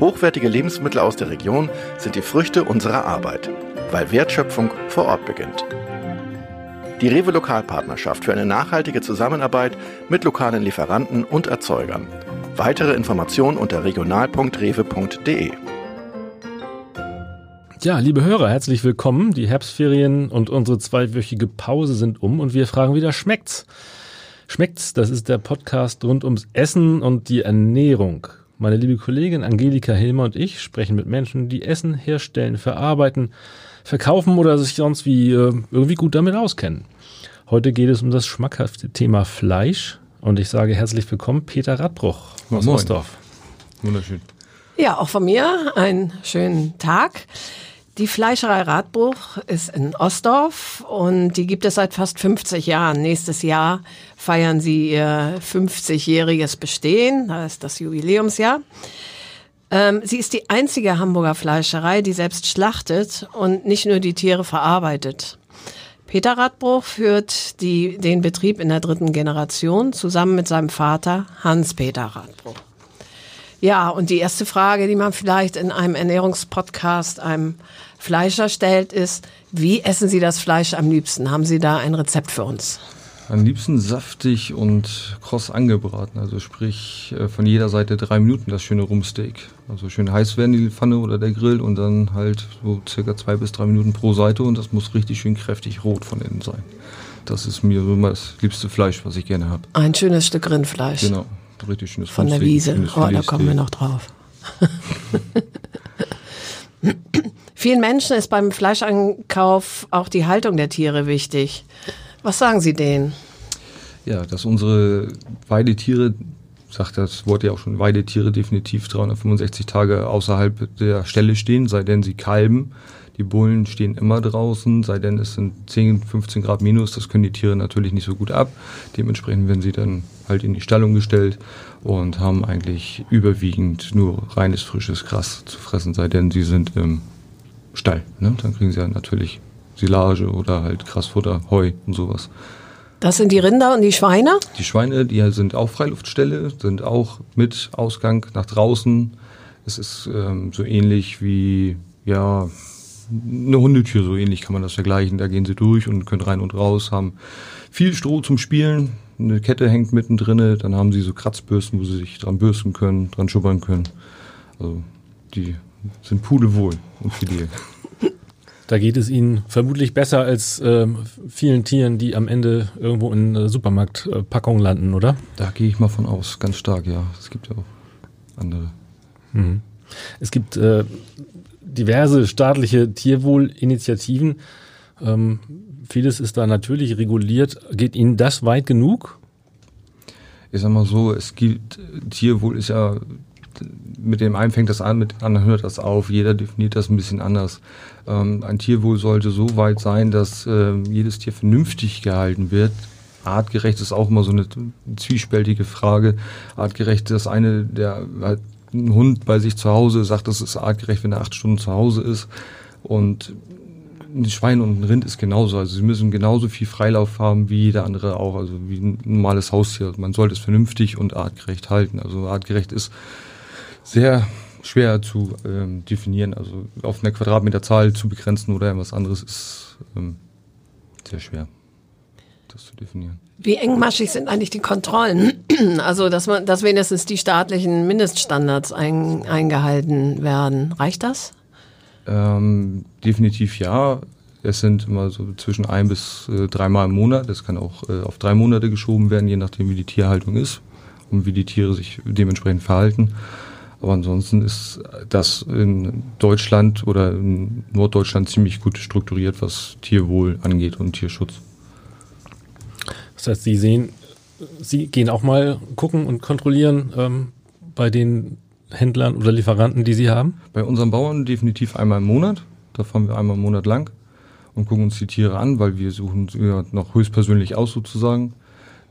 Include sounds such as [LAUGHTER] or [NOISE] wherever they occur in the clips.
Hochwertige Lebensmittel aus der Region sind die Früchte unserer Arbeit, weil Wertschöpfung vor Ort beginnt. Die Rewe Lokalpartnerschaft für eine nachhaltige Zusammenarbeit mit lokalen Lieferanten und Erzeugern. Weitere Informationen unter regional.rewe.de. Ja, liebe Hörer, herzlich willkommen. Die Herbstferien und unsere zweiwöchige Pause sind um und wir fragen wieder, schmeckt's? Schmeckt's? Das ist der Podcast rund ums Essen und die Ernährung. Meine liebe Kollegin Angelika Hilmer und ich sprechen mit Menschen, die Essen herstellen, verarbeiten, verkaufen oder sich sonst wie äh, irgendwie gut damit auskennen. Heute geht es um das schmackhafte Thema Fleisch und ich sage herzlich willkommen Peter Radbruch aus Moin. Ostdorf. Wunderschön. Ja, auch von mir einen schönen Tag. Die Fleischerei Radbruch ist in Ostdorf und die gibt es seit fast 50 Jahren. Nächstes Jahr feiern sie ihr 50-jähriges Bestehen, das ist das Jubiläumsjahr. Ähm, sie ist die einzige Hamburger Fleischerei, die selbst schlachtet und nicht nur die Tiere verarbeitet. Peter Radbruch führt die, den Betrieb in der dritten Generation zusammen mit seinem Vater Hans-Peter Radbruch. Ja, und die erste Frage, die man vielleicht in einem Ernährungspodcast einem Fleischer stellt, ist, wie essen Sie das Fleisch am liebsten? Haben Sie da ein Rezept für uns? Am liebsten saftig und kross angebraten, also sprich äh, von jeder Seite drei Minuten das schöne Rumsteak. Also schön heiß werden die Pfanne oder der Grill und dann halt so circa zwei bis drei Minuten pro Seite und das muss richtig schön kräftig rot von innen sein. Das ist mir so immer das liebste Fleisch, was ich gerne habe. Ein schönes Stück Rindfleisch Genau, richtig schönes von der Rumsteak, Wiese. schönes Oh, da kommen wir noch drauf. [LAUGHS] [LAUGHS] Vielen Menschen ist beim Fleischankauf auch die Haltung der Tiere wichtig. Was sagen Sie denen? Ja, dass unsere Weidetiere, sagt das Wort ja auch schon, Weidetiere definitiv 365 Tage außerhalb der Stelle stehen, sei denn sie kalben. Die Bullen stehen immer draußen, sei denn es sind 10, 15 Grad minus, das können die Tiere natürlich nicht so gut ab. Dementsprechend werden sie dann halt in die Stallung gestellt und haben eigentlich überwiegend nur reines frisches Gras zu fressen, sei denn sie sind im Stall. Ne? Dann kriegen sie ja natürlich Silage oder halt Grasfutter, Heu und sowas. Das sind die Rinder und die Schweine? Die Schweine, die sind auch Freiluftställe, sind auch mit Ausgang nach draußen. Es ist ähm, so ähnlich wie, ja, eine Hundetür, so ähnlich kann man das vergleichen. Da gehen sie durch und können rein und raus, haben viel Stroh zum Spielen. Eine Kette hängt mittendrin, dann haben sie so Kratzbürsten, wo sie sich dran bürsten können, dran schubbern können. Also die sind pudelwohl und fidel. Da geht es Ihnen vermutlich besser als ähm, vielen Tieren, die am Ende irgendwo in äh, Supermarktpackungen landen, oder? Da gehe ich mal von aus, ganz stark, ja. Es gibt ja auch andere. Es gibt äh, diverse staatliche Tierwohlinitiativen. Ähm, vieles ist da natürlich reguliert. Geht Ihnen das weit genug? ich sag mal so, es gibt, Tierwohl ist ja, mit dem einen fängt das an, mit dem anderen hört das auf. Jeder definiert das ein bisschen anders. Ähm, ein Tierwohl sollte so weit sein, dass ähm, jedes Tier vernünftig gehalten wird. Artgerecht ist auch immer so eine zwiespältige Frage. Artgerecht, das eine, der einen Hund bei sich zu Hause, sagt, das ist artgerecht, wenn er acht Stunden zu Hause ist. Und ein Schwein und ein Rind ist genauso. Also sie müssen genauso viel Freilauf haben wie jeder andere auch, also wie ein normales Haustier. Man sollte es vernünftig und artgerecht halten. Also artgerecht ist sehr schwer zu ähm, definieren. Also auf eine Quadratmeterzahl zu begrenzen oder irgendwas anderes ist ähm, sehr schwer, das zu definieren. Wie engmaschig sind eigentlich die Kontrollen? [CLEARS THROAT] Also, dass man, dass wenigstens die staatlichen Mindeststandards ein, eingehalten werden. Reicht das? Ähm, definitiv ja. Es sind immer so zwischen ein bis äh, dreimal im Monat. Das kann auch äh, auf drei Monate geschoben werden, je nachdem wie die Tierhaltung ist und wie die Tiere sich dementsprechend verhalten. Aber ansonsten ist das in Deutschland oder in Norddeutschland ziemlich gut strukturiert, was Tierwohl angeht und Tierschutz. Das heißt, Sie sehen, Sie gehen auch mal gucken und kontrollieren ähm, bei den Händlern oder Lieferanten, die Sie haben? Bei unseren Bauern definitiv einmal im Monat. Da fahren wir einmal im Monat lang und gucken uns die Tiere an, weil wir suchen sie ja noch höchstpersönlich aus sozusagen.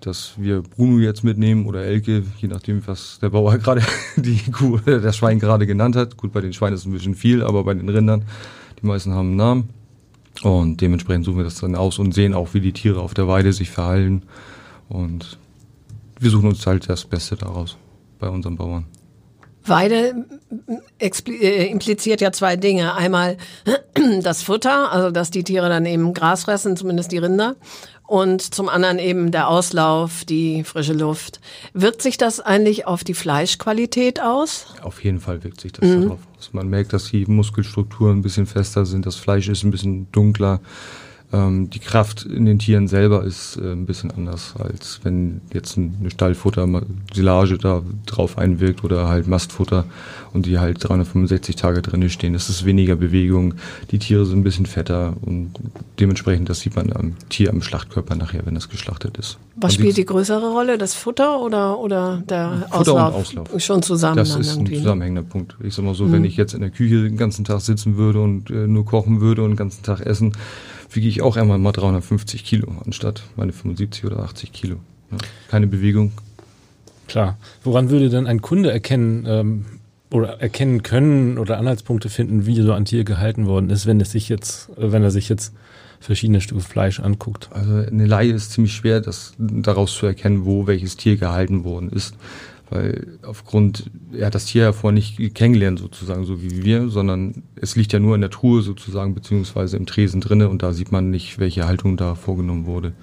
Dass wir Bruno jetzt mitnehmen oder Elke, je nachdem, was der Bauer [LAUGHS] gerade die Kuh, das Schwein gerade genannt hat. Gut, bei den Schweinen ist es ein bisschen viel, aber bei den Rindern, die meisten haben einen Namen. Und dementsprechend suchen wir das dann aus und sehen auch, wie die Tiere auf der Weide sich verhalten. Und wir suchen uns halt das Beste daraus bei unseren Bauern. Weide äh, impliziert ja zwei Dinge. Einmal [CLEARS THROAT] das Futter, also dass die Tiere dann eben Gras fressen, zumindest die Rinder. Und zum anderen eben der Auslauf, die frische Luft. Wirkt sich das eigentlich auf die Fleischqualität aus? Auf jeden Fall wirkt sich das mhm. darauf aus. Man merkt, dass die Muskelstrukturen ein bisschen fester sind, das Fleisch ist ein bisschen dunkler. Ähm, die Kraft in den Tieren selber ist äh, ein bisschen anders, als wenn jetzt eine Stallfutter, Silage da drauf einwirkt oder halt Mastfutter und die halt 365 Tage drin stehen. Es ist weniger Bewegung, die Tiere sind ein bisschen fetter und dementsprechend, das sieht man am Tier, am Schlachtkörper nachher, wenn das geschlachtet ist. Was spielt die größere Rolle, das Futter oder, oder der Futter Auslauf? Und Auslauf? Schon zusammen. Das ist ein ne? zusammenhängender Punkt. Ich sag mal so, mhm. wenn ich jetzt in der Küche den ganzen Tag sitzen würde und äh, nur kochen würde und den ganzen Tag essen, wiege ich auch einmal mal 350 Kilo anstatt meine 75 oder 80 Kilo. Ja, keine Bewegung. Klar. Woran würde denn ein Kunde erkennen ähm, oder erkennen können oder Anhaltspunkte finden, wie so ein Tier gehalten worden ist, wenn es sich jetzt, äh, wenn er sich jetzt verschiedene Stücke Fleisch anguckt? Also eine Laie ist ziemlich schwer, das daraus zu erkennen, wo welches Tier gehalten worden ist weil aufgrund, er hat das Tier ja vorher nicht kennengelernt sozusagen, so wie wir, sondern es liegt ja nur in der Truhe sozusagen, beziehungsweise im Tresen drinne und da sieht man nicht, welche Haltung da vorgenommen wurde.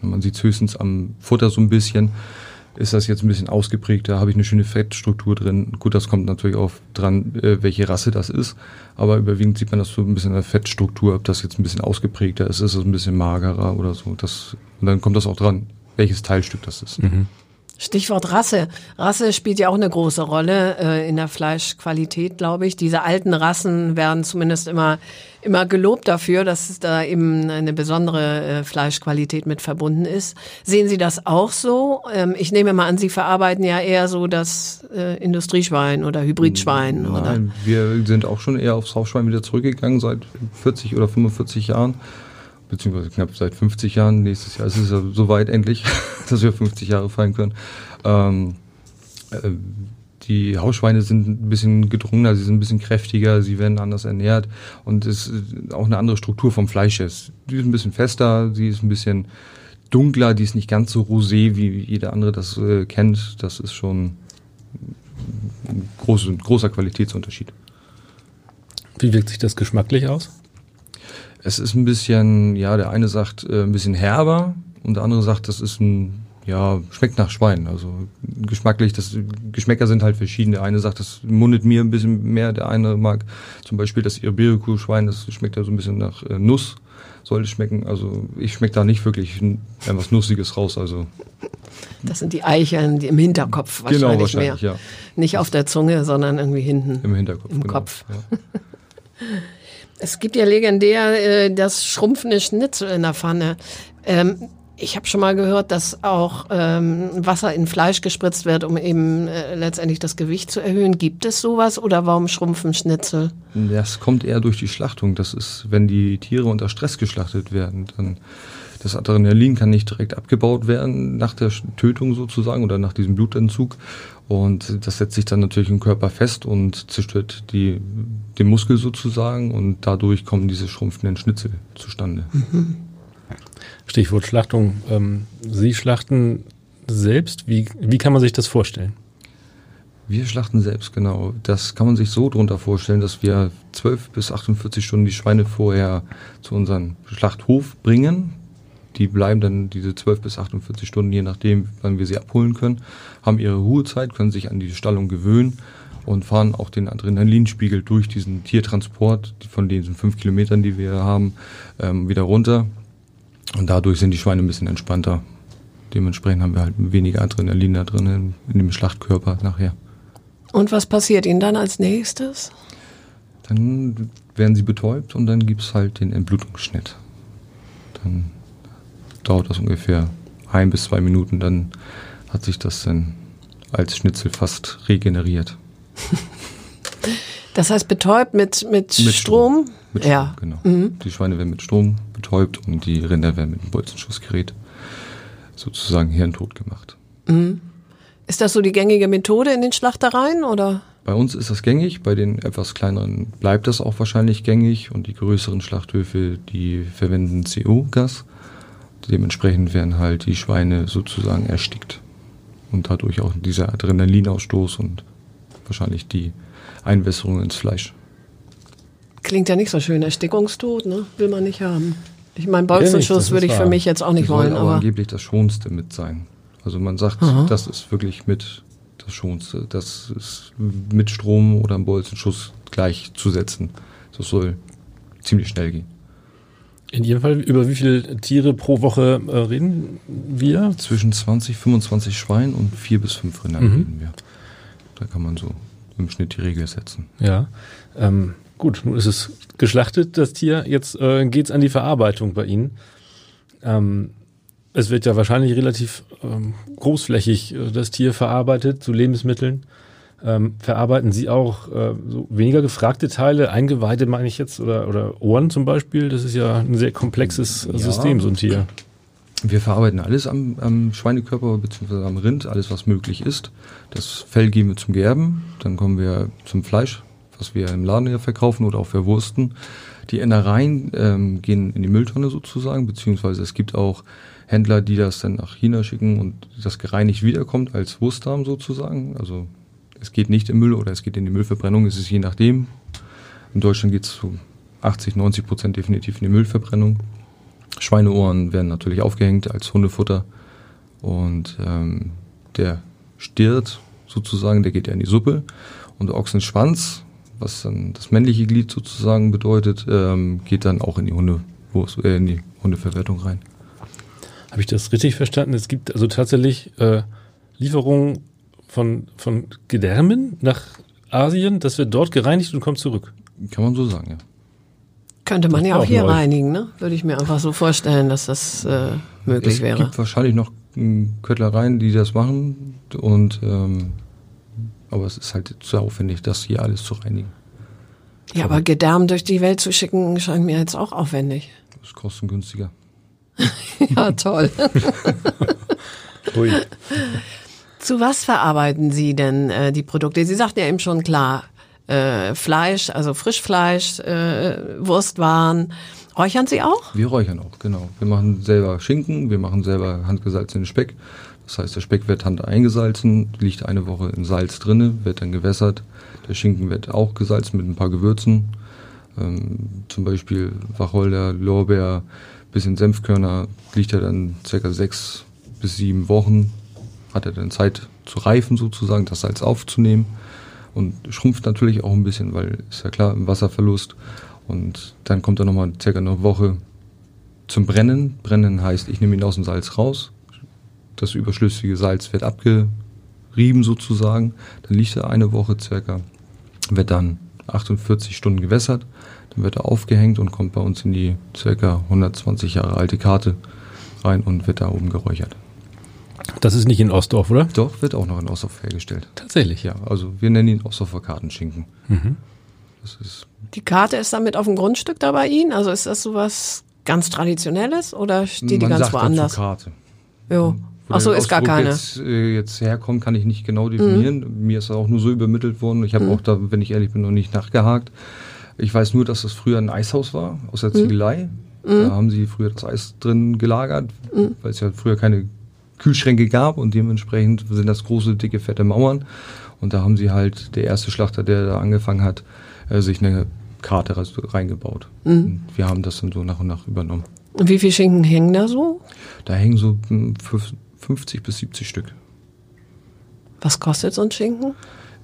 Man sieht höchstens am Futter so ein bisschen, ist das jetzt ein bisschen ausgeprägter, habe ich eine schöne Fettstruktur drin. Gut, das kommt natürlich auch dran, äh, welche Rasse das ist, aber überwiegend sieht man das so ein bisschen in der Fettstruktur, ob das jetzt ein bisschen ausgeprägter ist, ist es ein bisschen magerer oder so. Das, und dann kommt das auch dran, welches Teilstück das ist. Mhm. Stichwort Rasse. Rasse spielt ja auch eine große Rolle äh, in der Fleischqualität, glaube ich. Diese alten Rassen werden zumindest immer immer gelobt dafür, dass da eben eine besondere äh, Fleischqualität mit verbunden ist. Sehen Sie das auch so? Ähm, ich nehme mal an, Sie verarbeiten ja eher so das äh, Industrieschwein oder Hybridschwein. Nein, oder? wir sind auch schon eher aufs Hausschwein wieder zurückgegangen seit 40 oder 45 Jahren beziehungsweise knapp seit 50 Jahren. Nächstes Jahr ist es ja soweit endlich, [LAUGHS] dass wir 50 Jahre feiern können. Ähm, äh, die Hausschweine sind ein bisschen gedrungener, sie sind ein bisschen kräftiger, sie werden anders ernährt und es ist auch eine andere Struktur vom Fleisch ist. Die ist ein bisschen fester, sie ist ein bisschen dunkler, die ist nicht ganz so rosé, wie jeder andere das äh, kennt. Das ist schon ein groß, großer Qualitätsunterschied. Wie wirkt sich das geschmacklich aus? Es ist ein bisschen, ja, der eine sagt äh, ein bisschen herber und der andere sagt, das ist ein, ja, schmeckt nach Schwein. Also geschmacklich, das Geschmäcker sind halt verschieden. Der eine sagt, das mundet mir ein bisschen mehr, der eine mag zum Beispiel das Iberico-Schwein, das schmeckt ja so ein bisschen nach äh, Nuss, sollte schmecken. Also ich schmecke da nicht wirklich etwas Nussiges raus. Also das sind die Eicheln die im Hinterkopf genau, wahrscheinlich, genau, wahrscheinlich mehr. Ja. Nicht auf der Zunge, sondern irgendwie hinten. Im Hinterkopf. Im genau. Kopf. Ja. [LAUGHS] Es gibt ja legendär äh, das schrumpfende Schnitzel in der Pfanne. Ähm, ich habe schon mal gehört, dass auch ähm, Wasser in Fleisch gespritzt wird, um eben äh, letztendlich das Gewicht zu erhöhen. Gibt es sowas oder warum schrumpfen Schnitzel? Das kommt eher durch die Schlachtung. Das ist, wenn die Tiere unter Stress geschlachtet werden, dann das Adrenalin kann nicht direkt abgebaut werden nach der Tötung sozusagen oder nach diesem Blutentzug. Und das setzt sich dann natürlich im Körper fest und zerstört die, den Muskel sozusagen und dadurch kommen diese schrumpfenden Schnitzel zustande. Mhm. Stichwort Schlachtung. Ähm, Sie schlachten selbst. Wie, wie kann man sich das vorstellen? Wir schlachten selbst, genau. Das kann man sich so drunter vorstellen, dass wir 12 bis 48 Stunden die Schweine vorher zu unserem Schlachthof bringen die bleiben dann diese 12 bis 48 Stunden, je nachdem, wann wir sie abholen können, haben ihre Ruhezeit, können sich an die Stallung gewöhnen und fahren auch den Adrenalinspiegel durch diesen Tiertransport von diesen fünf Kilometern, die wir haben, ähm, wieder runter. Und dadurch sind die Schweine ein bisschen entspannter. Dementsprechend haben wir halt weniger Adrenalin da drin in, in dem Schlachtkörper nachher. Und was passiert ihnen dann als nächstes? Dann werden sie betäubt und dann gibt es halt den Entblutungsschnitt. Dann dauert das ungefähr ein bis zwei Minuten, dann hat sich das dann als Schnitzel fast regeneriert. Das heißt betäubt mit, mit, mit Strom? Mit Strom, ja. genau. Mhm. Die Schweine werden mit Strom betäubt und die Rinder werden mit einem Bolzenschussgerät sozusagen hirntot gemacht. Mhm. Ist das so die gängige Methode in den Schlachtereien oder? Bei uns ist das gängig, bei den etwas kleineren bleibt das auch wahrscheinlich gängig und die größeren Schlachthöfe, die verwenden CO-Gas. Dementsprechend werden halt die Schweine sozusagen erstickt und dadurch auch dieser Adrenalinausstoß und wahrscheinlich die Einwässerung ins Fleisch. Klingt ja nicht so schön, Erstickungstod, ne? Will man nicht haben. Ich meine, Bolzenschuss würde ich für mich jetzt auch nicht das wollen. aber angeblich das Schonste mit sein. Also man sagt, Aha. das ist wirklich mit das Schonste. Das ist mit Strom oder einem Bolzenschuss gleichzusetzen. Das soll ziemlich schnell gehen. In jedem Fall, über wie viele Tiere pro Woche äh, reden wir? Zwischen 20, 25 Schweinen und vier bis fünf Rinder mhm. reden wir. Da kann man so im Schnitt die Regel setzen. Ja. Ähm, gut, nun ist es geschlachtet, das Tier. Jetzt äh, geht es an die Verarbeitung bei Ihnen. Ähm, es wird ja wahrscheinlich relativ ähm, großflächig äh, das Tier verarbeitet zu Lebensmitteln. Ähm, verarbeiten Sie auch äh, so weniger gefragte Teile, Eingeweide meine ich jetzt, oder, oder Ohren zum Beispiel? Das ist ja ein sehr komplexes ja. System, so ein Tier. Wir verarbeiten alles am, am Schweinekörper bzw. am Rind, alles was möglich ist. Das Fell geben wir zum Gerben, dann kommen wir zum Fleisch, was wir im Laden ja verkaufen oder auch verwursten. Die Innereien ähm, gehen in die Mülltonne sozusagen, beziehungsweise es gibt auch Händler, die das dann nach China schicken und das gereinigt wiederkommt als Wurstdarm sozusagen. Also es geht nicht im Müll oder es geht in die Müllverbrennung, es ist je nachdem. In Deutschland geht es zu 80, 90 Prozent definitiv in die Müllverbrennung. Schweineohren werden natürlich aufgehängt als Hundefutter und ähm, der Stirt sozusagen, der geht ja in die Suppe und der Ochsenschwanz, was dann das männliche Glied sozusagen bedeutet, ähm, geht dann auch in die Hundewurst, äh, in die Hundeverwertung rein. Habe ich das richtig verstanden? Es gibt also tatsächlich äh, Lieferungen von, von Gedärmen nach Asien, das wird dort gereinigt und kommt zurück. Kann man so sagen, ja. Könnte man das ja auch hier neu. reinigen, ne? Würde ich mir einfach so vorstellen, dass das äh, möglich es wäre. Es gibt wahrscheinlich noch Köttlereien, die das machen und ähm, aber es ist halt zu aufwendig, das hier alles zu reinigen. Ja, aber Gedärm durch die Welt zu schicken, scheint mir jetzt auch aufwendig. Das ist kostengünstiger. [LAUGHS] ja, toll. [LAUGHS] Ui. [LAUGHS] Zu was verarbeiten Sie denn äh, die Produkte? Sie sagten ja eben schon klar, äh, Fleisch, also Frischfleisch, äh, Wurstwaren. Räuchern Sie auch? Wir räuchern auch, genau. Wir machen selber Schinken, wir machen selber handgesalzenen Speck. Das heißt, der Speck wird hand eingesalzen, liegt eine Woche in Salz drinne, wird dann gewässert. Der Schinken wird auch gesalzen mit ein paar Gewürzen. Ähm, zum Beispiel Wacholder, Lorbeer, bisschen Senfkörner, liegt er dann circa sechs bis sieben Wochen, hat er dann Zeit zu reifen sozusagen, das Salz aufzunehmen und schrumpft natürlich auch ein bisschen, weil ist ja klar, im Wasserverlust. Und dann kommt er nochmal circa eine Woche zum Brennen. Brennen heißt, ich nehme ihn aus dem Salz raus. Das überschlüssige Salz wird abgerieben sozusagen. Dann liegt er eine Woche circa, wird dann 48 Stunden gewässert. Dann wird er aufgehängt und kommt bei uns in die circa 120 Jahre alte Karte rein und wird da oben geräuchert. Das ist nicht in Ostdorf, oder? Doch, wird auch noch in Ostdorf hergestellt. Tatsächlich? Ja, also wir nennen ihn Ostdorfer Kartenschinken. Mhm. die Karte ist damit auf dem Grundstück da bei Ihnen? Also ist das sowas ganz Traditionelles oder steht die ganz sagt woanders? Dazu Karte. Jo. Ach so, ist gar keine. Jetzt, äh, jetzt herkommt, kann ich nicht genau definieren. Mhm. Mir ist auch nur so übermittelt worden. Ich habe mhm. auch da, wenn ich ehrlich bin, noch nicht nachgehakt. Ich weiß nur, dass das früher ein Eishaus war aus der mhm. Ziegelei. Mhm. Da haben sie früher das Eis drin gelagert, mhm. weil es ja früher keine Kühlschränke gab und dementsprechend sind das große, dicke, fette Mauern. Und da haben sie halt, der erste Schlachter, der da angefangen hat, äh, sich eine Karte reingebaut. Mhm. wir haben das dann so nach und nach übernommen. Und wie viele Schinken hängen da so? Da hängen so 50 bis 70 Stück. Was kostet so ein Schinken?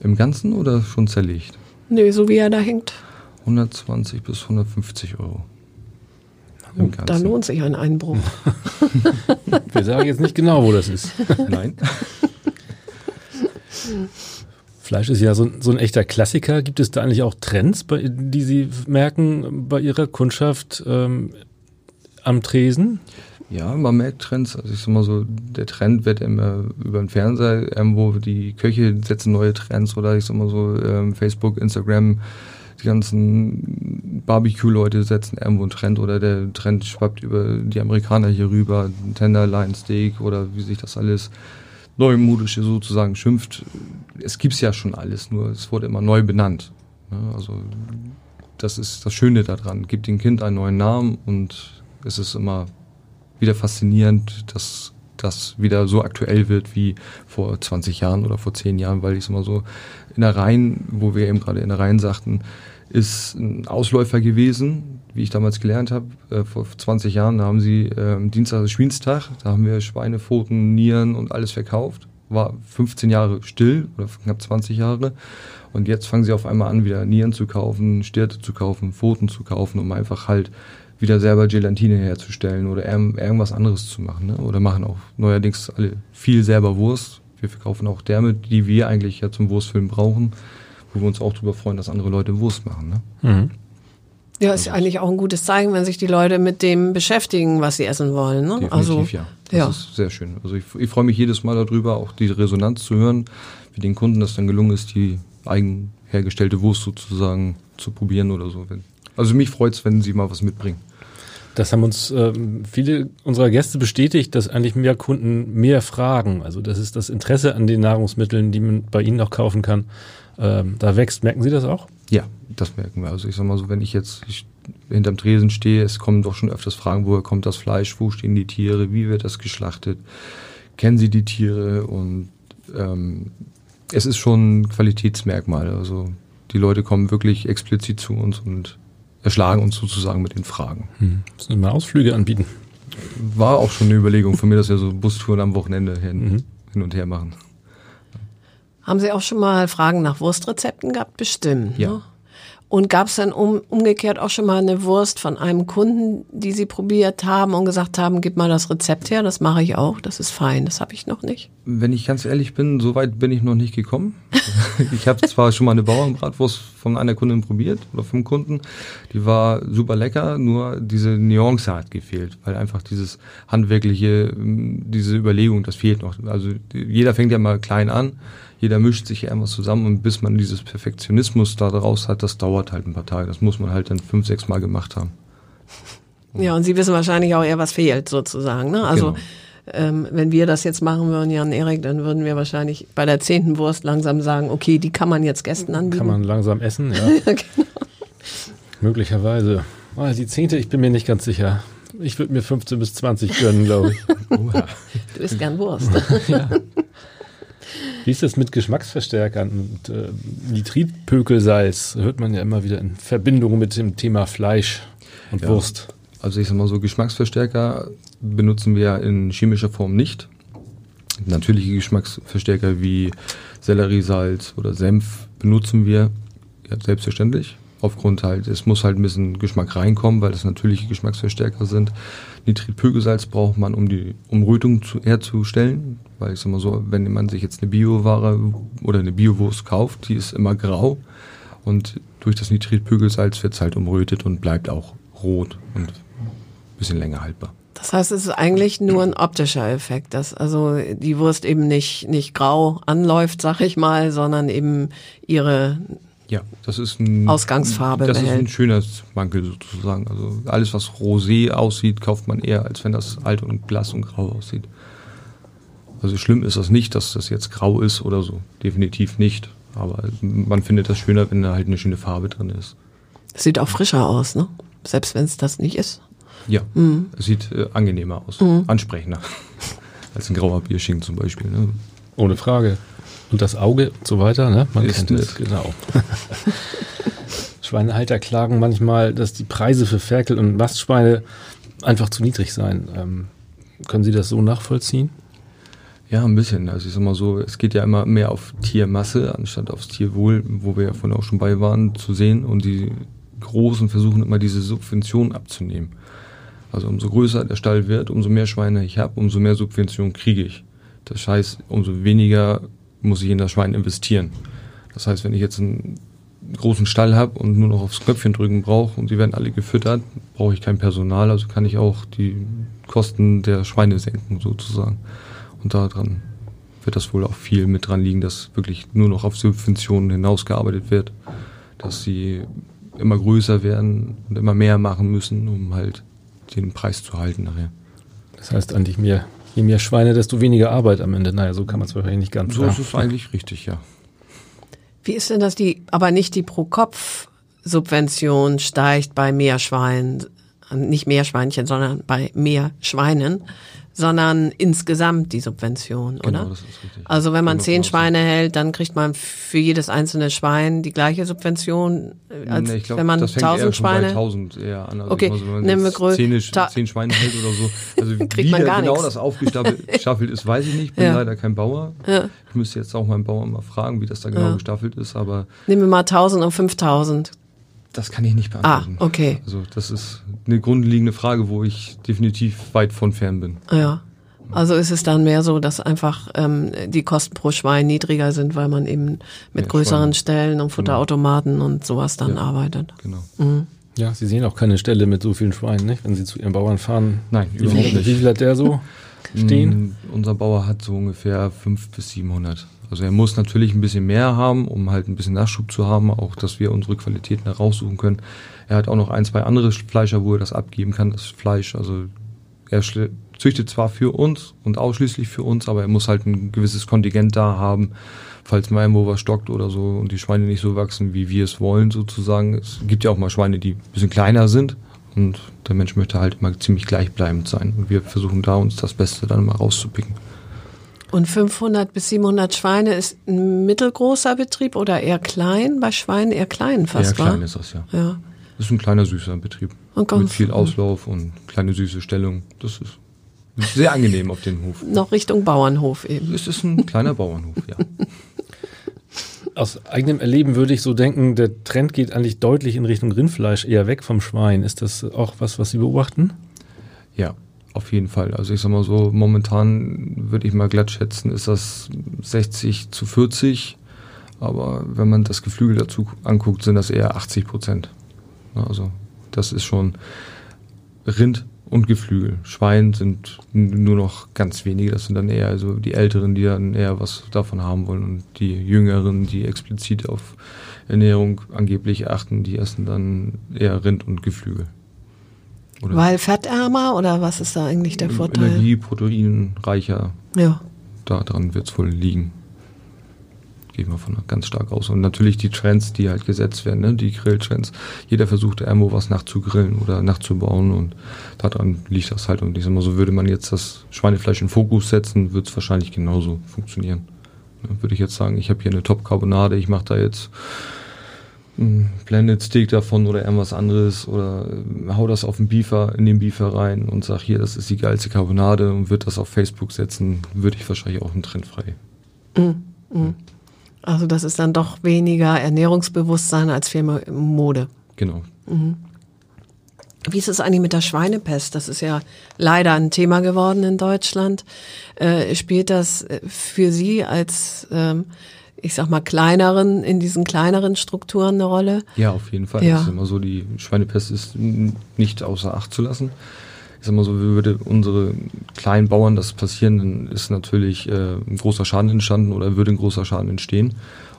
Im Ganzen oder schon zerlegt? Nö, so wie er da hängt. 120 bis 150 Euro. Oh, da lohnt sich ein Einbruch. [LAUGHS] Wir sagen jetzt nicht genau, wo das ist. [LAUGHS] Nein. Fleisch ist ja so, so, ein echter Klassiker. Gibt es da eigentlich auch Trends, bei, die Sie merken bei Ihrer Kundschaft ähm, am Tresen? Ja, man merkt Trends. Also ich sag mal so, der Trend wird immer über den Fernseher, irgendwo die Köche setzen neue Trends oder ich sag mal so, ähm, Facebook, Instagram, die ganzen Barbecue-Leute setzen irgendwo einen Trend oder der Trend schwappt über die Amerikaner hier rüber, Tenderloin Steak oder wie sich das alles neumodische sozusagen schimpft. Es gibt's ja schon alles, nur es wurde immer neu benannt. Also das ist das Schöne daran. Gibt dem Kind einen neuen Namen und es ist immer wieder faszinierend, dass das wieder so aktuell wird wie vor 20 Jahren oder vor 10 Jahren, weil ich es immer so in der Reihen, wo wir eben gerade in der Reihen sagten, ist ein Ausläufer gewesen, wie ich damals gelernt habe, äh, vor 20 Jahren, haben sie äh, Dienstag ist da haben wir Schweinepfoten, Nieren und alles verkauft. War 15 Jahre still oder knapp 20 Jahre. Und jetzt fangen sie auf einmal an, wieder Nieren zu kaufen, Stirte zu kaufen, Pfoten zu kaufen, um einfach halt wieder selber Gelatine herzustellen oder irgendwas anderes zu machen. Ne? Oder machen auch neuerdings alle viel selber Wurst. Wir verkaufen auch Därme, die wir eigentlich ja zum Wurstfilm brauchen, wo wir uns auch darüber freuen, dass andere Leute Wurst machen. Ne? Mhm. Ja, ist ja eigentlich auch ein gutes Zeichen, wenn sich die Leute mit dem beschäftigen, was sie essen wollen. Ne? Definitiv, also, ja. Das ja. ist sehr schön. Also ich, ich freue mich jedes Mal darüber, auch die Resonanz zu hören, wie den Kunden das dann gelungen ist, die eigen hergestellte Wurst sozusagen zu probieren oder so. Also mich freut es, wenn sie mal was mitbringen. Das haben uns äh, viele unserer Gäste bestätigt, dass eigentlich mehr Kunden mehr fragen. Also das ist das Interesse an den Nahrungsmitteln, die man bei Ihnen auch kaufen kann. Ähm, da wächst. Merken Sie das auch? Ja, das merken wir. Also ich sag mal so, wenn ich jetzt ich hinterm Tresen stehe, es kommen doch schon öfters Fragen, woher kommt das Fleisch, wo stehen die Tiere, wie wird das geschlachtet, kennen Sie die Tiere und ähm, es ist schon ein Qualitätsmerkmal. Also die Leute kommen wirklich explizit zu uns und erschlagen uns sozusagen mit den Fragen. Hm. Müssen wir mal Ausflüge anbieten? War auch schon eine Überlegung von mir, dass wir so Bustouren am Wochenende hin, mhm. hin und her machen. Haben Sie auch schon mal Fragen nach Wurstrezepten gehabt? Bestimmt. Ja. Ne? Und gab es dann um, umgekehrt auch schon mal eine Wurst von einem Kunden, die Sie probiert haben und gesagt haben, gib mal das Rezept her, das mache ich auch, das ist fein, das habe ich noch nicht. Wenn ich ganz ehrlich bin, so weit bin ich noch nicht gekommen. [LAUGHS] ich habe zwar schon mal eine Bauernbratwurst von einer Kundin probiert oder vom Kunden, die war super lecker, nur diese Nuance hat gefehlt, weil einfach dieses handwerkliche, diese Überlegung, das fehlt noch. Also jeder fängt ja mal klein an jeder mischt sich irgendwas zusammen und bis man dieses Perfektionismus da draus hat, das dauert halt ein paar Tage. Das muss man halt dann fünf, sechs Mal gemacht haben. [LAUGHS] Ja, und Sie wissen wahrscheinlich auch eher, was fehlt sozusagen. Ne? Also genau. ähm, wenn wir das jetzt machen würden, Jan Erik, dann würden wir wahrscheinlich bei der zehnten Wurst langsam sagen, okay, die kann man jetzt Gästen anbieten. Kann man langsam essen, ja. [LAUGHS] genau. Möglicherweise. Oh, die zehnte, ich bin mir nicht ganz sicher. Ich würde mir 15 bis 20 gönnen, glaube ich. [LAUGHS] Du isst gern Wurst. ja. Wie ist das mit Geschmacksverstärkern und äh, Nitritpökelsalz? Hört man ja immer wieder in Verbindung mit dem Thema Fleisch und ja. Wurst. Also ich sag mal so, Geschmacksverstärker benutzen wir in chemischer Form nicht. Natürliche Geschmacksverstärker wie Selleriesalz oder Senf benutzen wir ja, selbstverständlich. Aufgrund halt, es muss halt ein bisschen Geschmack reinkommen, weil das natürliche Geschmacksverstärker sind. Nitritpökelsalz braucht man, um die Umrötung zu, herzustellen. Weil ich sag mal so, wenn man sich jetzt eine Bioware oder eine Biowurst kauft, die ist immer grau und durch das Nitritpökelsalz wird es halt umrötet und bleibt auch rot und ein bisschen länger haltbar. Das heißt, es ist eigentlich nur ein optischer Effekt, dass also die Wurst eben nicht, nicht grau anläuft, sag ich mal, sondern eben ihre ja, das ist ein, Ausgangsfarbe. Das behält. ist ein schöner Mankel sozusagen. Also alles, was rosé aussieht, kauft man eher, als wenn das alt und blass und grau aussieht. Also schlimm ist das nicht, dass das jetzt grau ist oder so. Definitiv nicht. Aber man findet das schöner, wenn da halt eine schöne Farbe drin ist. Sieht auch frischer aus, ne? Selbst wenn es das nicht ist. Ja, mhm. es sieht äh, angenehmer aus, mhm. ansprechender. [LAUGHS] als ein grauer Bierschinken zum Beispiel. Ne? Ohne Frage. Und das Auge und so weiter, ne? Man ist kennt es, genau. [LAUGHS] Schweinehalter klagen manchmal, dass die Preise für Ferkel und Mastschweine einfach zu niedrig seien. Ähm, können Sie das so nachvollziehen? Ja, ein bisschen. Also ich sag mal so, es geht ja immer mehr auf Tiermasse anstatt aufs Tierwohl, wo wir ja vorhin auch schon bei waren, zu sehen. Und die Großen versuchen immer diese Subvention abzunehmen. Also umso größer der Stall wird, umso mehr Schweine ich habe, umso mehr Subvention kriege ich. Das heißt, umso weniger muss ich in das Schwein investieren. Das heißt, wenn ich jetzt einen großen Stall habe und nur noch aufs Knöpfchen drücken brauche und sie werden alle gefüttert, brauche ich kein Personal, also kann ich auch die Kosten der Schweine senken sozusagen. Und daran wird das wohl auch viel mit dran liegen, dass wirklich nur noch auf Subventionen hinausgearbeitet wird, dass sie immer größer werden und immer mehr machen müssen, um halt den Preis zu halten nachher. Das heißt eigentlich mehr, je mehr Schweine, desto weniger Arbeit am Ende. Naja, so kann man es wahrscheinlich nicht ganz So sagen. ist es eigentlich richtig, ja. Wie ist denn das die, aber nicht die Pro-Kopf-Subvention steigt bei mehr Schweinen, nicht mehr Schweinchen, sondern bei mehr Schweinen, sondern insgesamt die Subvention, Genau, oder? das ist richtig. Also wenn man zehn Schweine hält, dann kriegt man für jedes einzelne Schwein die gleiche Subvention, äh, als Nee, ich glaub, wenn man tausend Schweine. 1000 eher an. Also Okay, ich meine, so, wenn man zehn, zehn Schweine hält oder so. Also [LAUGHS] Kriegt wie man gar genau nix. das aufgestaffelt [LAUGHS] ist, weiß ich nicht. Ich bin Ja. leider kein Bauer. Ja. Ich müsste jetzt auch meinen Bauern mal fragen, wie das da genau Ja. gestaffelt ist, aber Nehmen wir mal 1000 und 5000. das kann ich nicht Ah, beantworten. okay. Also das ist eine grundlegende Frage, wo ich definitiv weit von fern bin. Ja. Also ist es dann mehr so, dass einfach ähm, die Kosten pro Schwein niedriger sind, weil man eben mit Ja, größeren Schweine. Stellen und Futterautomaten und sowas dann Ja. arbeitet. Genau. Ja, Sie sehen auch keine Stelle mit so vielen Schweinen, nicht? Wenn Sie zu Ihrem Bauern fahren. Nein, Wie überhaupt viel, nicht. wie viel hat der so [LAUGHS] stehen? Mm, Unser Bauer hat so ungefähr 500 bis 700. Also er muss natürlich ein bisschen mehr haben, um halt ein bisschen Nachschub zu haben, auch dass wir unsere Qualitäten heraussuchen können. Er hat auch noch ein, zwei andere Fleischer, wo er das abgeben kann, das Fleisch. Also er züchtet zwar für uns und ausschließlich für uns, aber er muss halt ein gewisses Kontingent da haben, falls mal irgendwo was stockt oder so und die Schweine nicht so wachsen, wie wir es wollen sozusagen. Es gibt ja auch mal Schweine, die ein bisschen kleiner sind und der Mensch möchte halt immer ziemlich gleichbleibend sein und wir versuchen da uns das Beste dann mal rauszupicken. Und 500 bis 700 Schweine ist ein mittelgroßer Betrieb oder eher klein? Bei Schweinen eher klein fast, ja, klein ist das ja. Ja. Das ist ein kleiner süßer Betrieb Und ganz- mit viel Auslauf und kleine süße Stellung. Das ist sehr angenehm auf dem Hof. Noch Richtung Bauernhof eben. Es ist ein kleiner Bauernhof, ja. [LAUGHS] Aus eigenem Erleben würde ich so denken, der Trend geht eigentlich deutlich in Richtung Rindfleisch, eher weg vom Schwein. Ist das auch was, was Sie beobachten? Ja, auf jeden Fall. Also ich sag mal so, momentan würde ich mal glatt schätzen, ist das 60 zu 40. Aber wenn man das Geflügel dazu anguckt, sind das eher 80 Prozent. Also das ist schon Rind und Geflügel. Schwein sind nur noch ganz wenige. Das sind dann eher also die Älteren, die dann eher was davon haben wollen. Und die Jüngeren, die explizit auf Ernährung angeblich achten, die essen dann eher Rind und Geflügel. Oder Weil fettärmer oder was ist da eigentlich der Vorteil? Energie, proteinreicher, Ja. daran wird es wohl liegen. Gehen wir von ganz stark aus. Und natürlich die Trends, die halt gesetzt werden, ne? die Grilltrends. Jeder versucht irgendwo was nachzugrillen oder nachzubauen und daran liegt das halt. Und ich sag mal, so würde man jetzt das Schweinefleisch in Fokus setzen, wird es wahrscheinlich genauso funktionieren. Ne? Würde ich jetzt sagen, ich habe hier eine Top-Carbonade, ich mache da jetzt Blended Steak davon oder irgendwas anderes oder äh, hau das auf den Beefer, in den Beefer rein und sag hier, das ist die geilste Carbonade und wird das auf Facebook setzen, würde ich wahrscheinlich auch einen Trend frei. Also das ist dann doch weniger Ernährungsbewusstsein als Firma Mode. Genau. Wie ist es eigentlich mit der Schweinepest? Das ist ja leider ein Thema geworden in Deutschland. Äh, spielt das äh, für Sie als, ähm, ich sag mal, kleineren, in diesen kleineren Strukturen eine Rolle? Ja, auf jeden Fall. Ja. Das ist immer so, die Schweinepest ist nicht außer Acht zu lassen. Ich sag mal so, würde unsere kleinen Bauern das passieren, dann ist natürlich äh, ein großer Schaden entstanden oder würde ein großer Schaden entstehen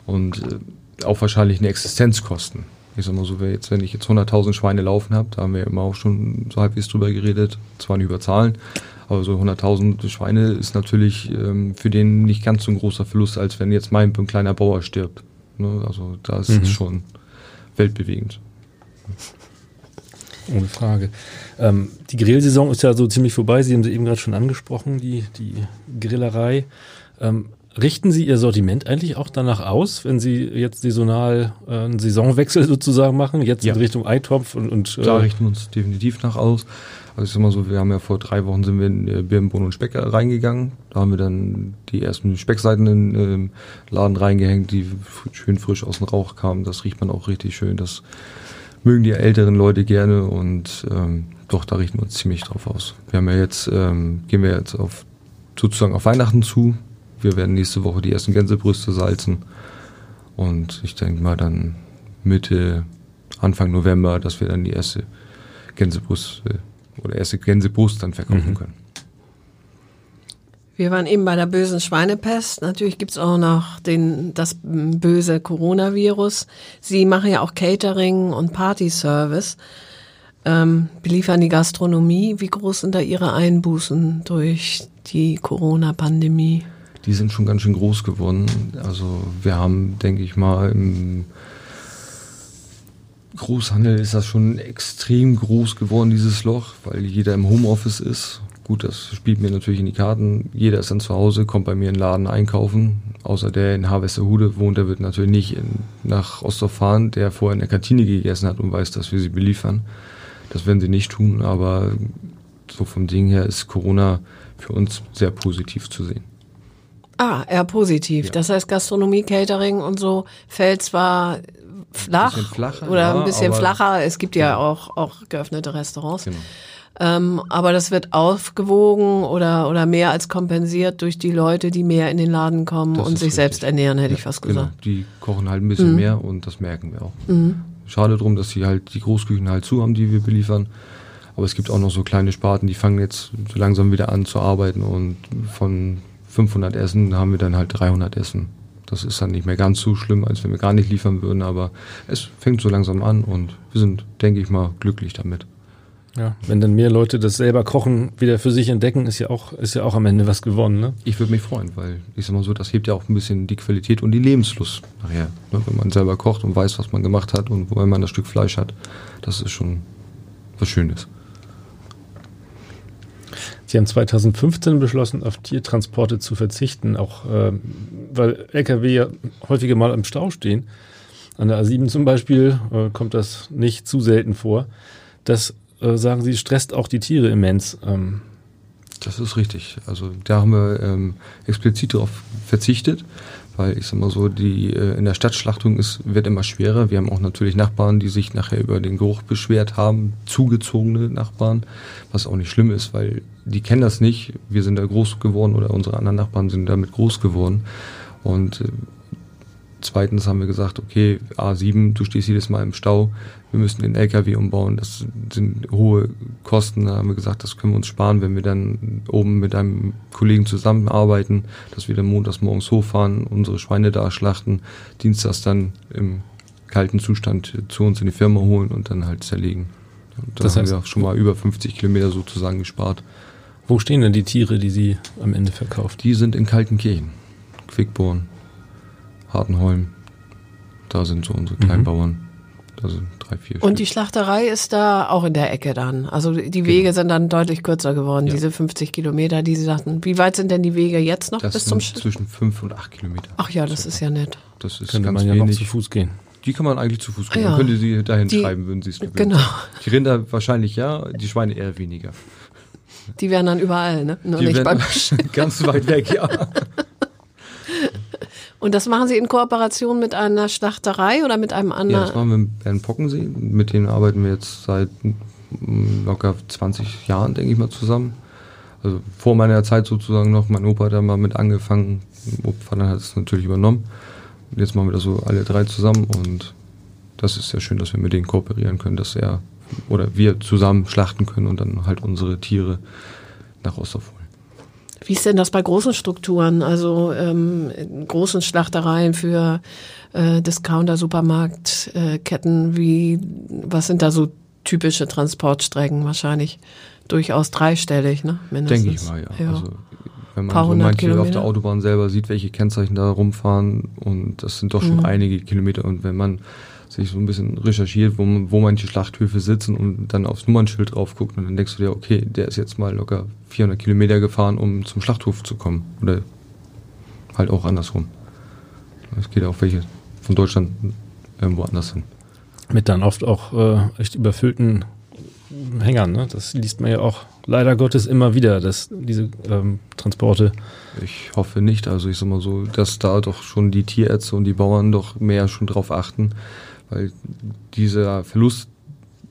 und äh, auch wahrscheinlich eine Existenzkosten. Ich sag mal so, jetzt, wenn ich jetzt 100.000 Schweine laufen habe, da haben wir immer auch schon so halbwegs drüber geredet, zwar nicht über Zahlen, aber so 100.000 Schweine ist natürlich ähm, für den nicht ganz so ein großer Verlust, als wenn jetzt mein kleiner Bauer stirbt. Ne? Also da ist es schon weltbewegend. Ohne Frage. Ähm, die Grillsaison ist ja so ziemlich vorbei. Sie haben sie eben gerade schon angesprochen, die, die Grillerei. Ähm, richten Sie Ihr Sortiment eigentlich auch danach aus, wenn Sie jetzt saisonal äh, einen Saisonwechsel sozusagen machen, jetzt Ja. in Richtung Eintopf und, und Da äh, richten wir uns definitiv nach aus. Also ich sag mal so, wir haben ja vor drei Wochen sind wir in äh, Birnenbohnen und Speck reingegangen. Da haben wir dann die ersten Speckseiten in ähm, Laden reingehängt, die schön frisch aus dem Rauch kamen. Das riecht man auch richtig schön. Das mögen die älteren Leute gerne und ähm, doch, da richten wir uns ziemlich drauf aus. Wir haben ja jetzt, ähm, gehen wir jetzt auf sozusagen auf Weihnachten zu. Wir werden nächste Woche die ersten Gänsebrüste salzen. Und ich denke mal dann Mitte, Anfang November, dass wir dann die erste Gänsebrust oder erste Gänsebrust dann verkaufen mhm. können. Wir waren eben bei der bösen Schweinepest. Natürlich gibt's auch noch den, das böse Coronavirus. Sie machen ja auch Catering und Partyservice, ähm, beliefern die Gastronomie. Wie groß sind da Ihre Einbußen durch die Corona-Pandemie? Die sind schon ganz schön groß geworden. Also wir haben, denke ich mal, im Großhandel ist das schon extrem groß geworden, dieses Loch, weil jeder im Homeoffice ist Gut, das spielt mir natürlich in die Karten. Jeder ist dann zu Hause, kommt bei mir in den Laden einkaufen. Außer der in Harvesterhude wohnt, der wird natürlich nicht in, nach Ostorf fahren, der vorher in der Kantine gegessen hat und weiß, dass wir sie beliefern. Das werden sie nicht tun, aber so vom Ding her ist Corona für uns sehr positiv zu sehen. Ah, eher positiv. Ja. Das heißt, Gastronomie, Catering und so fällt zwar flach flacher, oder ja, ein bisschen flacher. Es gibt ja, ja, Auch, auch geöffnete Restaurants. Genau. Ähm, aber das wird aufgewogen oder, oder mehr als kompensiert durch die Leute, die mehr in den Laden kommen das und sich richtig. selbst ernähren, hätte ja, ich fast genau. gesagt. Die kochen halt ein bisschen mhm. mehr und das merken wir auch. Mhm. Schade drum, dass sie halt die Großküchen halt zu haben, die wir beliefern. Aber es gibt auch noch so kleine Sparten, die fangen jetzt so langsam wieder an zu arbeiten und von 500 Essen haben wir dann halt 300 Essen. Das ist dann nicht mehr ganz so schlimm, als wenn wir gar nicht liefern würden, aber es fängt so langsam an und wir sind, denke ich mal, glücklich damit. Ja, wenn dann mehr Leute das selber kochen, wieder für sich entdecken, ist ja auch, ist ja auch am Ende was gewonnen, ne? Ich würde mich freuen, weil ich sag mal so, das hebt ja auch ein bisschen die Qualität und die Lebenslust nachher. Ne? Wenn man selber kocht und weiß, was man gemacht hat und wo man das Stück Fleisch hat, das ist schon was Schönes. Sie haben 2015 beschlossen, auf Tiertransporte zu verzichten, auch äh, weil Lkw ja häufiger mal im Stau stehen. An der A7 zum Beispiel äh, kommt das nicht zu selten vor. Das äh, sagen Sie, stresst auch die Tiere immens. Ähm. Das ist richtig. Also da haben wir ähm, explizit darauf verzichtet, weil ich sag mal so, die äh, in der Stadtschlachtung ist, wird immer schwerer. Wir haben auch natürlich Nachbarn, die sich nachher über den Geruch beschwert haben, zugezogene Nachbarn, was auch nicht schlimm ist, weil die kennen das nicht. Wir sind da groß geworden oder unsere anderen Nachbarn sind damit groß geworden. Und äh, Zweitens haben wir gesagt, okay, A7, du stehst jedes Mal im Stau, wir müssen den LKW umbauen, das sind hohe Kosten. Da haben wir gesagt, das können wir uns sparen, wenn wir dann oben mit einem Kollegen zusammenarbeiten, dass wir dann montags morgens hochfahren, unsere Schweine da schlachten, dienstags dann im kalten Zustand zu uns in die Firma holen und dann halt zerlegen. Und da das heißt, haben wir schon mal über 50 Kilometer sozusagen gespart. Wo stehen denn die Tiere, die Sie am Ende verkauft? Die sind in Kaltenkirchen, Quickborn. Hartenholm. Da sind so unsere Kleinbauern. Mhm. Da sind drei, vier. Und Stück. die Schlachterei ist da auch in der Ecke dann. Also die genau. Wege sind dann deutlich kürzer geworden, ja. diese 50 Kilometer, die Sie sagten. Wie weit sind denn die Wege jetzt noch das bis zum Sch Zwischen fünf und acht Kilometer. Ach ja, das so. ist ja nett. Das ist Könnte ganz man ja wenig. noch zu Fuß gehen. Die kann man eigentlich zu Fuß gehen. Ah, ja. Man könnte sie dahin die, treiben, würden sie es. Genau. Die Rinder wahrscheinlich ja, die Schweine eher weniger. Die wären dann überall, ne? Nur die nicht beim [LAUGHS] Ganz weit weg, ja. [LAUGHS] Und das machen Sie in Kooperation mit einer Schlachterei oder mit einem anderen? Ja, das machen wir mit Bernd Pockensee. Mit denen arbeiten wir jetzt seit mm, locker 20 Jahren, denke ich mal, zusammen. Also vor meiner Zeit sozusagen noch. Mein Opa hat da mal mit angefangen. Mein Opa hat es natürlich übernommen. Jetzt machen wir das so alle drei zusammen und das ist sehr schön, dass wir mit denen kooperieren können, dass er oder wir zusammen schlachten können und dann halt unsere Tiere nach Osterhof wie ist denn das bei großen Strukturen, also ähm, großen Schlachtereien für äh, Discounter, Supermarktketten? Äh, wie, was sind da so typische Transportstrecken? Wahrscheinlich durchaus dreistellig, ne? Mindestens. Denke ich mal, ja. ja. Also, wenn man so manche Kilometer. auf der Autobahn selber sieht, welche Kennzeichen da rumfahren und das sind doch schon mhm. einige Kilometer und wenn man sich so ein bisschen recherchiert, wo, wo manche Schlachthöfe sitzen und dann aufs Nummernschild drauf guckt und dann denkst du dir, okay, der ist jetzt mal locker 400 Kilometer gefahren, um zum Schlachthof zu kommen. Oder halt auch andersrum. Es geht auch welche von Deutschland irgendwo anders hin. Mit dann oft auch äh, echt überfüllten Hängern. Ne? Das liest man ja auch leider Gottes immer wieder, dass diese ähm, Transporte. Ich hoffe nicht. Also ich sag mal so, dass da doch schon die Tierärzte und die Bauern doch mehr schon drauf achten, weil dieser Verlust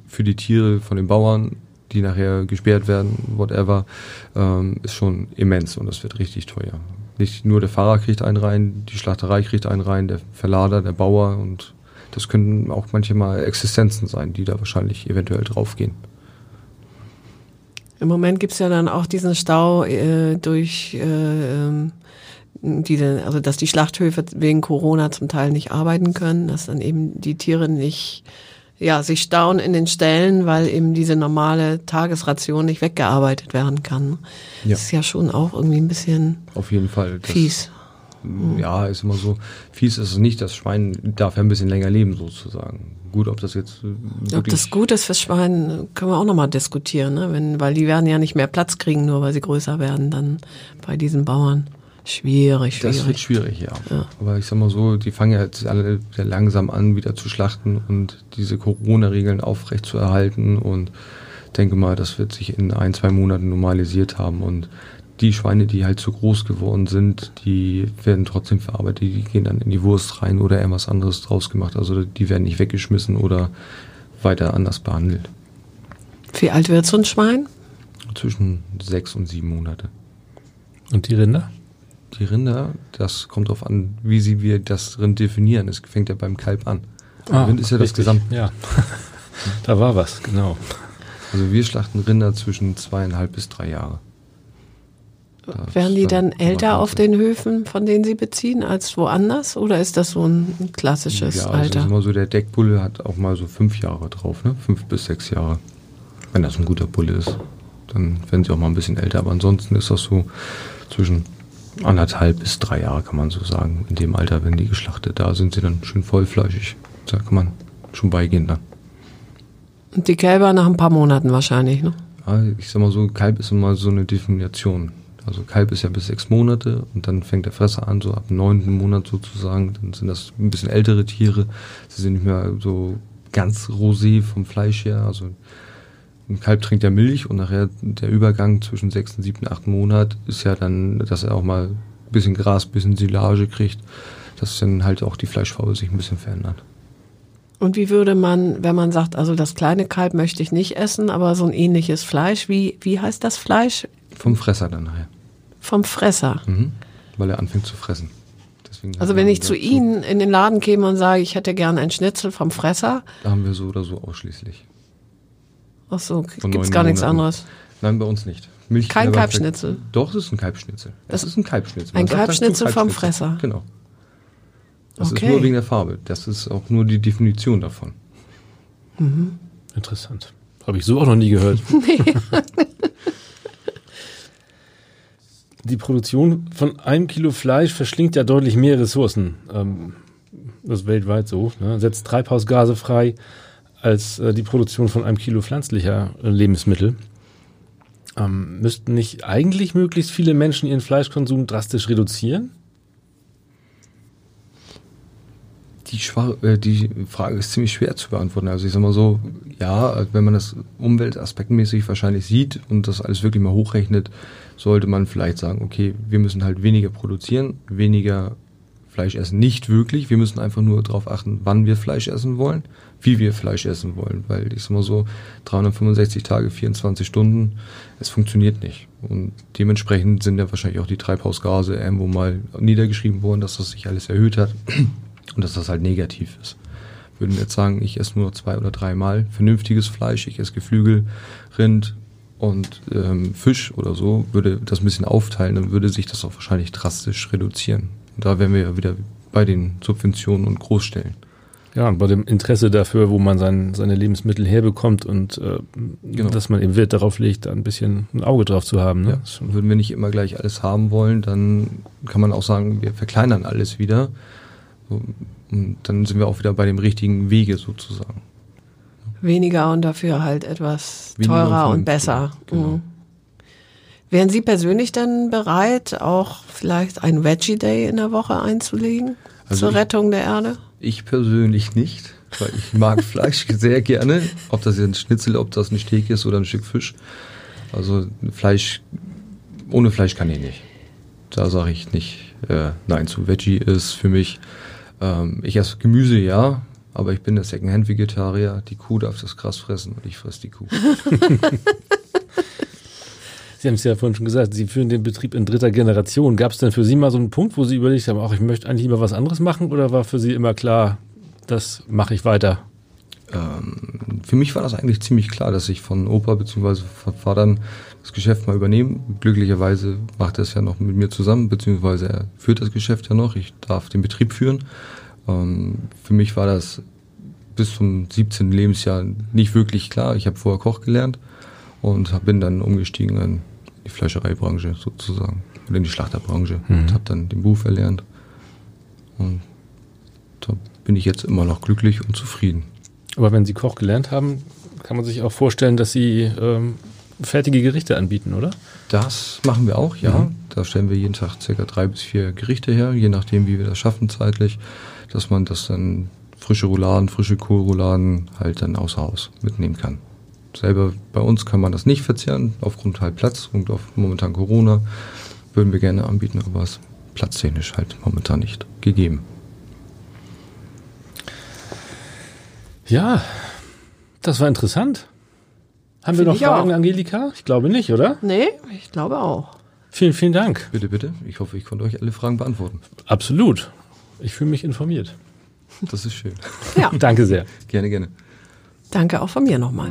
für die Tiere von den Bauern, die nachher gesperrt werden, whatever, ähm, ist schon immens und das wird richtig teuer. Nicht nur der Fahrer kriegt einen rein, die Schlachterei kriegt einen rein, der Verlader, der Bauer und das können auch manchmal Existenzen sein, die da wahrscheinlich eventuell draufgehen. Im Moment gibt's ja dann auch diesen Stau äh, durch äh, ähm, diese, also dass die Schlachthöfe wegen Corona zum Teil nicht arbeiten können, dass dann eben die Tiere nicht ja, sich stauen in den Ställen, weil eben diese normale Tagesration nicht weggearbeitet werden kann. Ja. Das ist ja schon auch irgendwie ein bisschen Auf jeden Fall. Das, fies. Ja, ist immer so. Fies ist es nicht. Das Schwein darf ja ein bisschen länger leben, sozusagen. Gut, ob das jetzt äh, Ob das gut ist fürs Schwein, können wir auch nochmal diskutieren, ne? Wenn, weil die werden ja nicht mehr Platz kriegen, nur weil sie größer werden, dann bei diesen Bauern. Schwierig, Das wird schwierig. schwierig, ja. Aber ich sag mal so, die fangen ja jetzt alle sehr langsam an, wieder zu schlachten und diese Corona-Regeln aufrecht zu erhalten und denke mal, das wird sich in ein, zwei Monaten normalisiert haben und die Schweine, die halt zu groß geworden sind, die werden trotzdem verarbeitet, die gehen dann in die Wurst rein oder irgendwas anderes draus gemacht. Also die werden nicht weggeschmissen oder weiter anders behandelt. Wie alt wird so ein Schwein? Zwischen sechs und sieben Monate. Und die Rinder? Die Rinder, das kommt darauf an, wie sie wir das Rind definieren. Es fängt ja beim Kalb an. Rind ist ja das richtig. Gesamt. Ja. [LAUGHS] da war was, genau. Also wir schlachten Rinder zwischen zweieinhalb bis drei Jahre. Da Werden die dann dann älter auf den Höfen, von denen sie beziehen, als woanders? Oder ist das so ein klassisches Ja, also Alter? ist immer so, der Deckbulle hat auch mal so fünf Jahre drauf, ne? Fünf bis sechs Jahre. Wenn das ein guter Bulle ist. Dann werden sie auch mal ein bisschen älter. Aber ansonsten ist das so zwischen anderthalb bis drei Jahre, kann man so sagen. In dem Alter werden die geschlachtet. Da sind sie dann schön vollfleischig. Da kann man schon beigehen dann. Und die Kälber nach ein paar Monaten wahrscheinlich, ne? Ja, ich sag mal so, Kalb ist immer so eine Definition. Also Kalb ist ja bis sechs Monate und dann fängt der Fresser an, so ab dem neunten Monat sozusagen. Dann sind das ein bisschen ältere Tiere. Sie sind nicht mehr so ganz rosé vom Fleisch her. Also ein Kalb trinkt ja Milch und nachher der Übergang zwischen sechsten, siebten, achten Monat ist ja dann, dass er auch mal ein bisschen Gras, ein bisschen Silage kriegt, dass dann halt auch die Fleischfarbe sich ein bisschen verändert. Und wie würde man, wenn man sagt, also das kleine Kalb möchte ich nicht essen, aber so ein ähnliches Fleisch, wie, wie heißt das Fleisch? Vom Fresser dann nachher. Vom Fresser. Mhm. Weil er anfängt zu fressen. Deswegen Also wenn ich zu Ihnen in den Laden käme und sage, ich hätte gern ein Schnitzel vom Fresser, Da haben wir so oder so ausschließlich. Ach so, Von gibt's neun gar nichts Monaten. anderes. Nein, bei uns nicht. Milch Kein Kalbschnitzel? Doch, es ist ein Kalbschnitzel. Das- Das ist ein Kalbschnitzel. ein Man Kalbschnitzel vom. Fresser? Genau. Das Okay. ist nur wegen der Farbe. Das ist auch nur die Definition davon. Interessant. Habe ich so auch noch nie gehört. [LAUGHS] Die Produktion von einem Kilo Fleisch verschlingt ja deutlich mehr Ressourcen. Ähm, das ist weltweit so. Ne? Setzt Treibhausgase frei als äh, die Produktion von einem Kilo pflanzlicher äh, Lebensmittel. Ähm, müssten nicht eigentlich möglichst viele Menschen ihren Fleischkonsum drastisch reduzieren? Die, äh, die Frage ist ziemlich schwer zu beantworten. Also ich sag mal so, ja, wenn man das umweltaspektmäßig wahrscheinlich sieht und das alles wirklich mal hochrechnet, sollte man vielleicht sagen, okay, wir müssen halt weniger produzieren, weniger Fleisch essen. Nicht wirklich, wir müssen einfach nur darauf achten, wann wir Fleisch essen wollen, wie wir Fleisch essen wollen. Weil ich sag mal so, 365 Tage, 24 Stunden, es funktioniert nicht. Und dementsprechend sind ja wahrscheinlich auch die Treibhausgase irgendwo mal niedergeschrieben worden, dass das sich alles erhöht hat [CLEARS THROAT] und dass das halt negativ ist. Würden wir jetzt sagen, ich esse nur zwei oder dreimal vernünftiges Fleisch, ich esse Geflügel, Rind und ähm, Fisch oder so, würde das ein bisschen aufteilen, dann würde sich das auch wahrscheinlich drastisch reduzieren. Und da wären wir ja wieder bei den Subventionen und Großstellen. Ja, und bei dem Interesse dafür, wo man sein, seine Lebensmittel herbekommt und äh, Genau. dass man eben Wert darauf legt, da ein bisschen ein Auge drauf zu haben. Ne? Ja. Würden wir nicht immer gleich alles haben wollen, dann kann man auch sagen, wir verkleinern alles wieder. Und dann sind wir auch wieder bei dem richtigen Wege sozusagen. Weniger und dafür halt etwas Weniger teurer und und besser. Genau. Mhm. Wären Sie persönlich denn bereit, auch vielleicht ein Veggie Day in der Woche einzulegen Also zur ich- Rettung der Erde? Ich persönlich nicht, weil ich mag [LAUGHS] Fleisch sehr gerne. Ob das jetzt ein Schnitzel, ob das ein Steak ist oder ein Stück Fisch. Also Fleisch, ohne Fleisch kann ich nicht. Da sage ich nicht äh, nein zu. Veggie ist für mich, ähm, ich esse Gemüse, ja, aber ich bin der Secondhand-Vegetarier. Die Kuh darf das Gras fressen und ich fress die Kuh. [LAUGHS] [LAUGHS] Sie haben es ja vorhin schon gesagt, Sie führen den Betrieb in dritter Generation. Gab es denn für Sie mal so einen Punkt, wo Sie überlegt haben, ach, ich möchte eigentlich lieber was anderes machen oder war für Sie immer klar, das mache ich weiter? ähm, für mich war das eigentlich ziemlich klar, dass ich von Opa bzw. von Vatern das Geschäft mal übernehme. Glücklicherweise macht er es ja noch mit mir zusammen, beziehungsweise er führt das Geschäft ja noch. Ich darf den Betrieb führen. Ähm, für mich war das bis zum 17. Lebensjahr nicht wirklich klar. Ich habe vorher Koch gelernt und bin dann umgestiegen in die Fleischereibranche sozusagen oder in die Schlachterbranche mhm. und habe dann den Beruf erlernt. Und da bin ich jetzt immer noch glücklich und zufrieden. Aber wenn Sie Koch gelernt haben, kann man sich auch vorstellen, dass Sie ähm, fertige Gerichte anbieten, oder? Das machen wir auch, ja. Mhm. Da stellen wir jeden Tag circa drei bis vier Gerichte her, je nachdem, wie wir das schaffen zeitlich, dass man das dann frische Rouladen, frische Kohlrouladen halt dann außer Haus mitnehmen kann. Selber bei uns kann man das nicht verzehren, aufgrund halt Platz und auf momentan Corona würden wir gerne anbieten, aber es platztechnisch halt momentan nicht gegeben. Ja, das war interessant. Haben Find wir noch Fragen, auch. Angelika? Ich glaube nicht, oder? Nee, ich glaube auch. Vielen, vielen Dank. Bitte, bitte. Ich hoffe, ich konnte euch alle Fragen beantworten. Absolut. Ich fühle mich informiert. Das ist schön. Ja. [LAUGHS] Danke sehr. Gerne, gerne. Danke auch von mir nochmal.